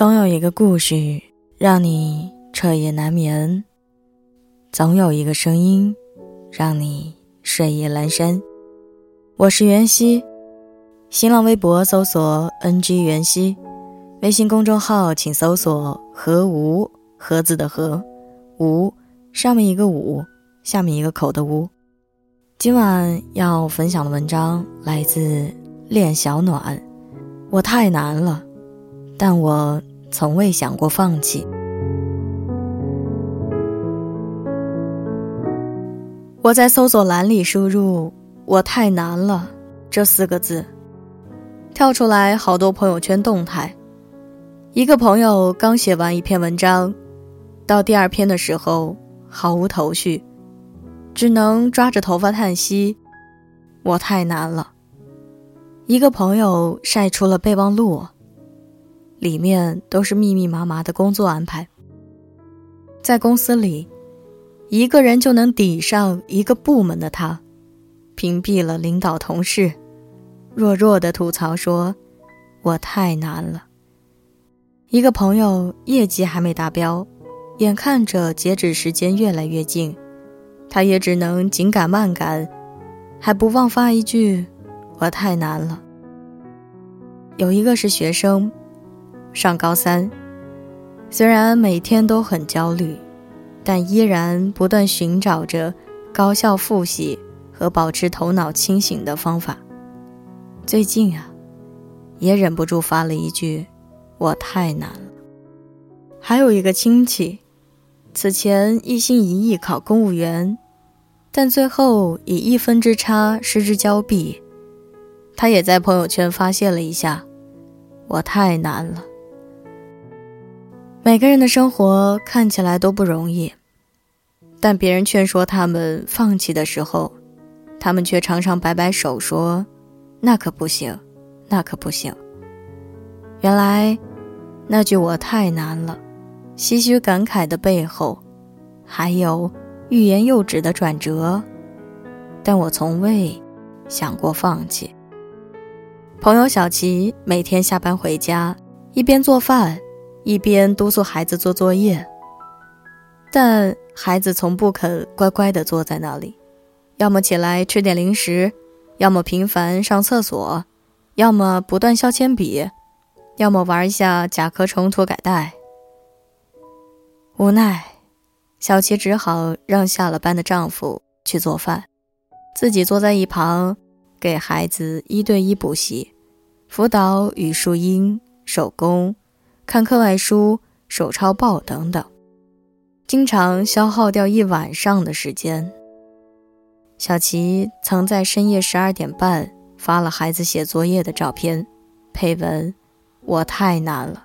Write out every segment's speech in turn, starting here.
总有一个故事让你彻夜难眠，总有一个声音让你睡意阑珊。我是袁熙，新浪微博搜索 “ng 袁熙”，微信公众号请搜索“何无”盒子的“何”，无上面一个“五”，下面一个口的“无”。今晚要分享的文章来自恋小暖。我太难了，但我。从未想过放弃。我在搜索栏里输入“我太难了”这四个字，跳出来好多朋友圈动态。一个朋友刚写完一篇文章，到第二篇的时候毫无头绪，只能抓着头发叹息：“我太难了。”一个朋友晒出了备忘录。里面都是密密麻麻的工作安排。在公司里，一个人就能抵上一个部门的他，屏蔽了领导同事，弱弱的吐槽说：“我太难了。”一个朋友业绩还没达标，眼看着截止时间越来越近，他也只能紧赶慢赶，还不忘发一句：“我太难了。”有一个是学生。上高三，虽然每天都很焦虑，但依然不断寻找着高效复习和保持头脑清醒的方法。最近啊，也忍不住发了一句：“我太难了。”还有一个亲戚，此前一心一意考公务员，但最后以一分之差失之交臂。他也在朋友圈发泄了一下：“我太难了。”每个人的生活看起来都不容易，但别人劝说他们放弃的时候，他们却常常摆摆手说：“那可不行，那可不行。”原来，那句“我太难了”，唏嘘感慨的背后，还有欲言又止的转折。但我从未想过放弃。朋友小琪每天下班回家，一边做饭。一边督促孩子做作业，但孩子从不肯乖乖地坐在那里，要么起来吃点零食，要么频繁上厕所，要么不断削铅笔，要么玩一下甲壳虫涂改带。无奈，小琪只好让下了班的丈夫去做饭，自己坐在一旁给孩子一对一补习，辅导语数英、手工。看课外书、手抄报等等，经常消耗掉一晚上的时间。小琪曾在深夜十二点半发了孩子写作业的照片，配文：“我太难了。”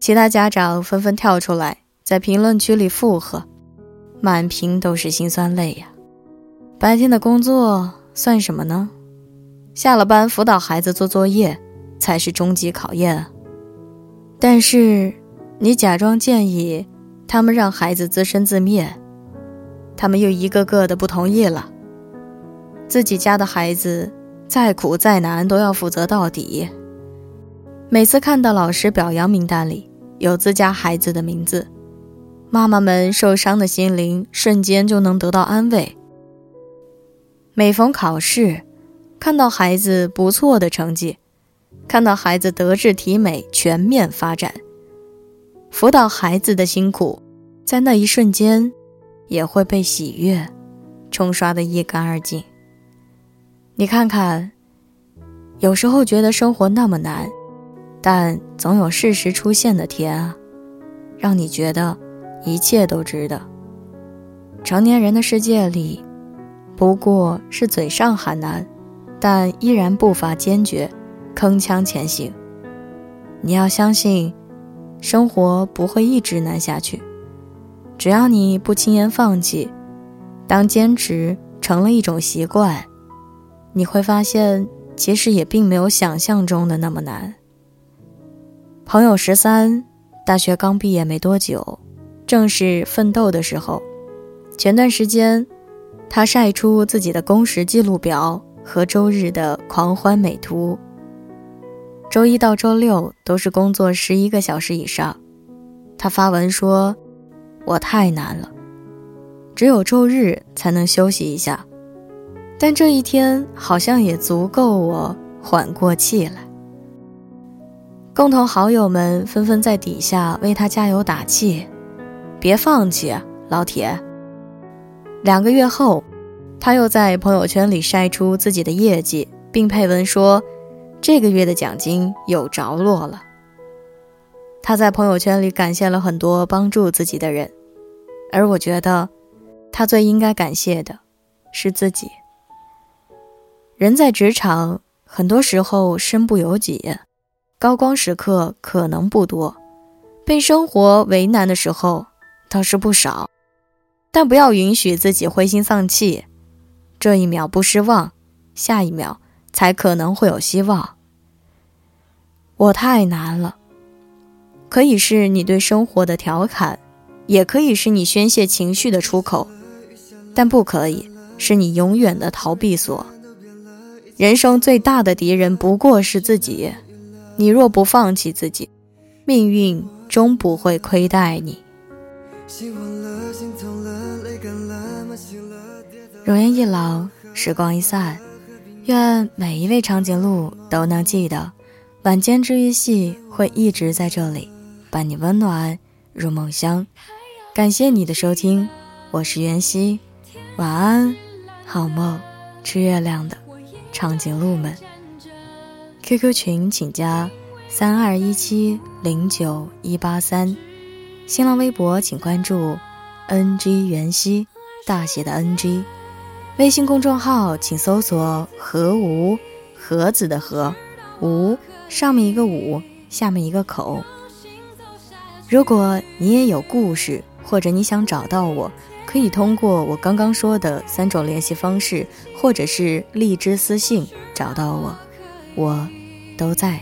其他家长纷纷跳出来，在评论区里附和，满屏都是心酸泪呀。白天的工作算什么呢？下了班辅导孩子做作业，才是终极考验。但是，你假装建议他们让孩子自生自灭，他们又一个个的不同意了。自己家的孩子再苦再难都要负责到底。每次看到老师表扬名单里有自家孩子的名字，妈妈们受伤的心灵瞬间就能得到安慰。每逢考试，看到孩子不错的成绩。看到孩子德智体美全面发展，辅导孩子的辛苦，在那一瞬间，也会被喜悦冲刷得一干二净。你看看，有时候觉得生活那么难，但总有适时出现的甜啊，让你觉得一切都值得。成年人的世界里，不过是嘴上喊难，但依然步伐坚决。铿锵前行。你要相信，生活不会一直难下去。只要你不轻言放弃，当坚持成了一种习惯，你会发现，其实也并没有想象中的那么难。朋友十三，大学刚毕业没多久，正是奋斗的时候。前段时间，他晒出自己的工时记录表和周日的狂欢美图。周一到周六都是工作十一个小时以上。他发文说：“我太难了，只有周日才能休息一下。”但这一天好像也足够我缓过气来。共同好友们纷纷在底下为他加油打气：“别放弃，老铁！”两个月后，他又在朋友圈里晒出自己的业绩，并配文说：“这个月的奖金有着落了。”他在朋友圈里感谢了很多帮助自己的人，而我觉得，他最应该感谢的是自己。人在职场，很多时候身不由己，高光时刻可能不多，被生活为难的时候倒是不少，但不要允许自己灰心丧气，这一秒不失望，下一秒才可能会有希望。我太难了，可以是你对生活的调侃，也可以是你宣泄情绪的出口，但不可以是你永远的逃避所。人生最大的敌人不过是自己，你若不放弃自己，命运终不会亏待你。容颜一老，时光一散，愿每一位长颈鹿都能记得，晚间治愈系会一直在这里，伴你温暖入梦乡。感谢你的收听，我是袁熙，晚安，好梦，吃月亮的。长颈鹿们，QQ 群请加三二一七零九一八三，新浪微博请关注 NG 袁熙大写的 NG，微信公众号请搜索何无盒子的盒无上面一个五下面一个口。如果你也有故事，或者你想找到我。可以通过我刚刚说的三种联系方式，或者是荔枝私信找到我，我都在。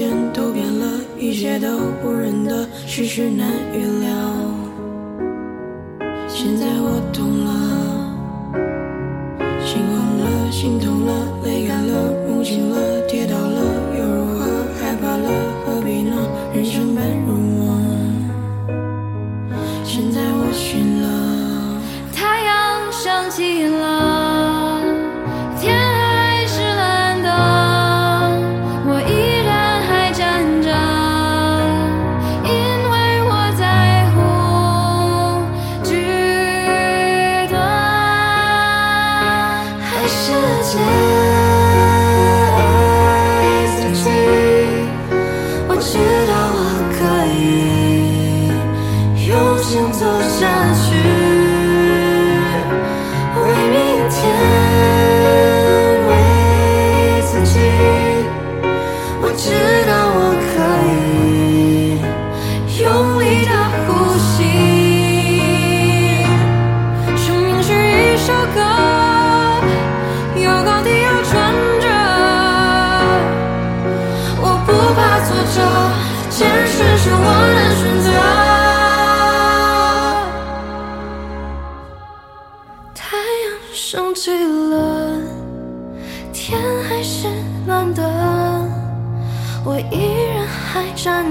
间都变了，一切都不认得，世事难预料。现在我懂了。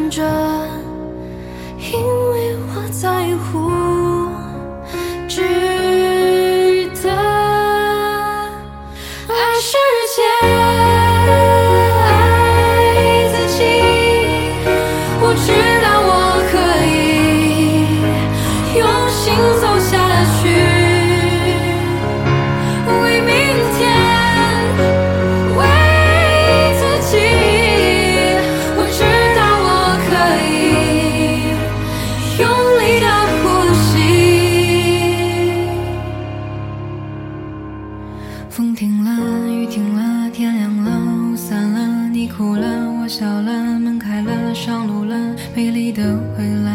着，因为我在乎，雨停了，天亮了，雾散了，你哭了，我笑了，门开了，上路了，美丽的未来。